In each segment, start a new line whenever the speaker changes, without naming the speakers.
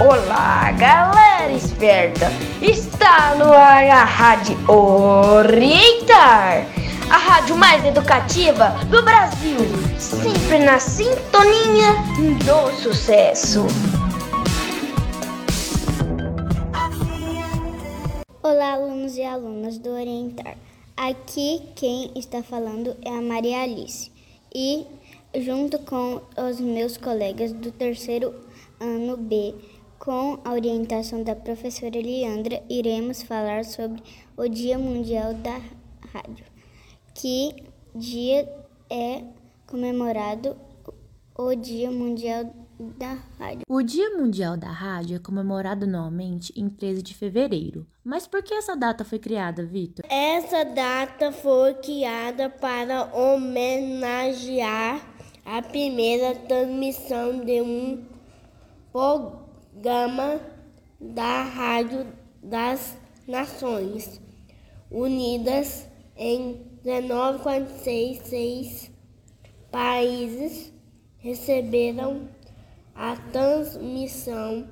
Olá, galera esperta! Está no ar a Rádio Orientar, a rádio mais educativa do Brasil, sempre na sintonia do sucesso.
Olá, alunos e alunas do Orientar. Aqui quem está falando é a Maria Alice e, junto com os meus colegas do terceiro ano B, com a orientação da professora Leandra, iremos falar sobre o Dia Mundial da Rádio. Que dia é comemorado o Dia Mundial da Rádio?
O Dia Mundial da Rádio é comemorado anualmente em 13 de fevereiro. Mas por que essa data foi criada, Vitor?
Essa data foi criada para homenagear a primeira transmissão de um programa Gama da Rádio das Nações Unidas em 1946 países receberam a transmissão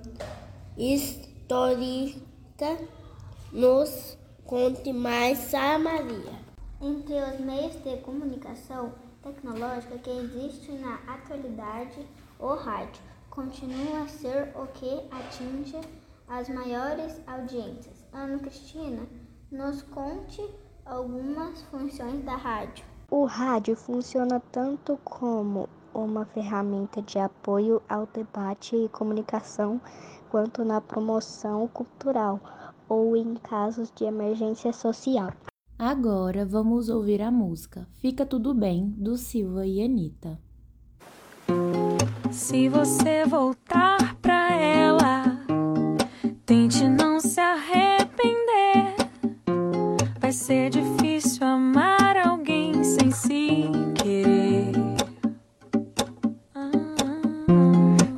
histórica. Nos conte mais, Sara Maria.
Entre os meios de comunicação tecnológica que existem na atualidade, o rádio continua a ser o que atinge as maiores audiências. Ana Cristina, nos conte algumas funções da rádio.
O rádio funciona tanto como uma ferramenta de apoio ao debate e comunicação, quanto na promoção cultural ou em casos de emergência social.
Agora vamos ouvir a música Fica Tudo Bem, do Silva e Anitta.
Se você voltar pra ela, tente não se arrepender. Vai ser difícil amar alguém sem se querer.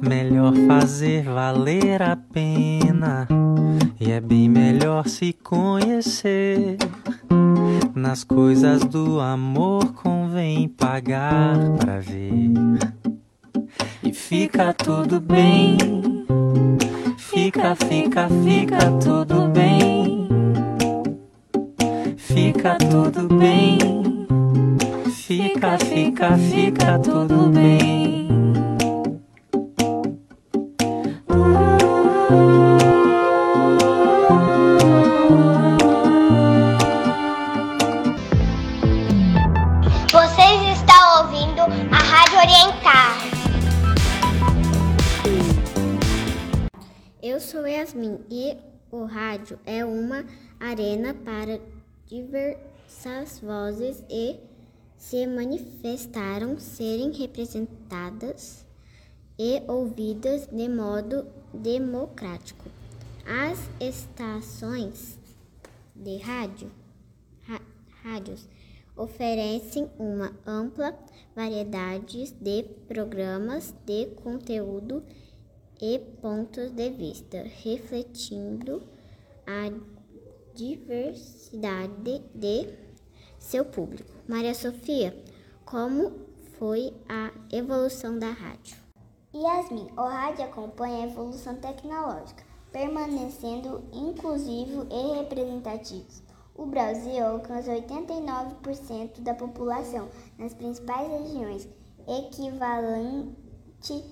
Melhor fazer valer a pena. E é bem melhor se conhecer. Nas coisas do amor convém pagar pra ver. Fica tudo bem. Fica, fica, fica tudo bem. Fica tudo bem. Fica, fica, fica tudo bem.
Arena para diversas vozes e se manifestaram serem representadas e ouvidas de modo democrático. As estações de rádio, rádios oferecem uma ampla variedade de programas de conteúdo e pontos de vista, refletindo a diversidade de seu público. Maria Sofia, como foi a evolução da rádio?
Yasmin, o rádio acompanha a evolução tecnológica, permanecendo inclusivo e representativo. O Brasil alcança 89% da população nas principais regiões, equivalente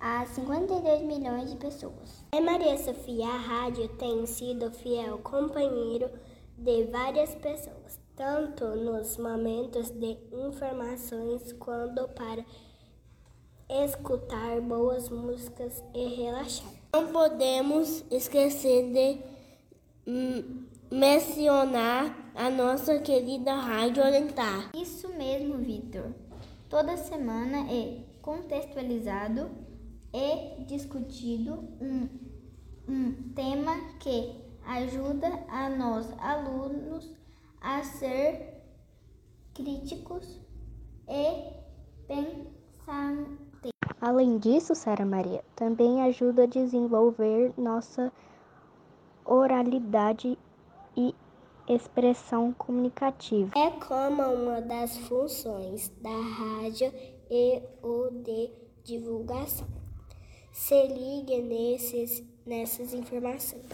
a 52 milhões de pessoas.
Em Maria Sofia, a rádio tem sido fiel companheiro de várias pessoas, tanto nos momentos de informações quanto para escutar boas músicas e relaxar. Não podemos esquecer de hum, mencionar a nossa querida Rádio Orientar.
Isso mesmo, Vitor. Toda semana é contextualizado e discutido um, um tema que ajuda a nós alunos a ser críticos e pensantes.
Além disso, Sara Maria, também ajuda a desenvolver nossa oralidade e expressão comunicativa.
É como uma das funções da rádio e o de divulgação. Se ligue nesses, nessas informações.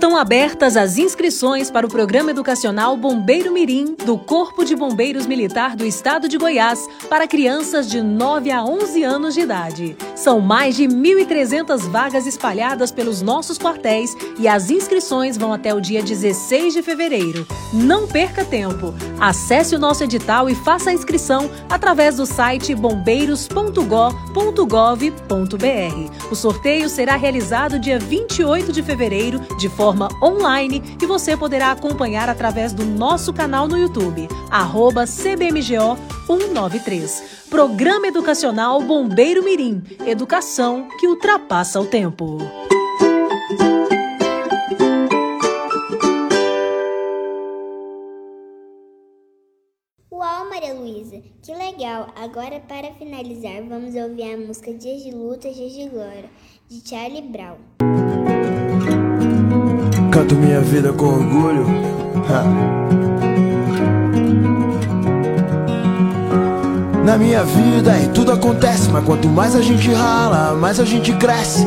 Estão abertas as inscrições para o Programa Educacional Bombeiro Mirim do Corpo de Bombeiros Militar do Estado de Goiás para crianças de 9 a 11 anos de idade. São mais de 1.300 vagas espalhadas pelos nossos quartéis e as inscrições vão até o dia 16 de fevereiro. Não perca tempo! Acesse o nosso edital e faça a inscrição através do site bombeiros.gov.br. O sorteio será realizado dia 28 de fevereiro de forma forma online e você poderá acompanhar através do nosso canal no YouTube, arroba CBMGO 193. Programa Educacional Bombeiro Mirim. Educação que ultrapassa o tempo.
Uau, Maria Luísa, que legal! Agora, para finalizar, vamos ouvir a música Dias de Luta, Dias de Glória, de Charlie Brown.
Canto minha vida com orgulho. Na minha vida e tudo acontece, mas quanto mais a gente rala, mais a gente cresce.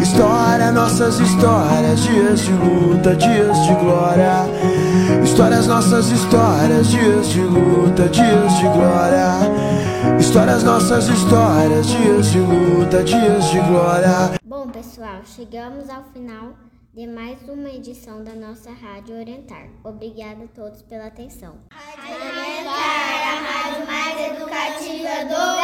História, nossas histórias, dias de luta, dias de glória. Histórias, nossas histórias, dias de luta, dias de glória. Histórias, nossas histórias, dias de luta, dias de glória.
Bom, pessoal, chegamos ao final de mais uma edição da nossa Rádio Orientar. Obrigada a todos pela atenção.
Rádio Orientar, a rádio mais educativa do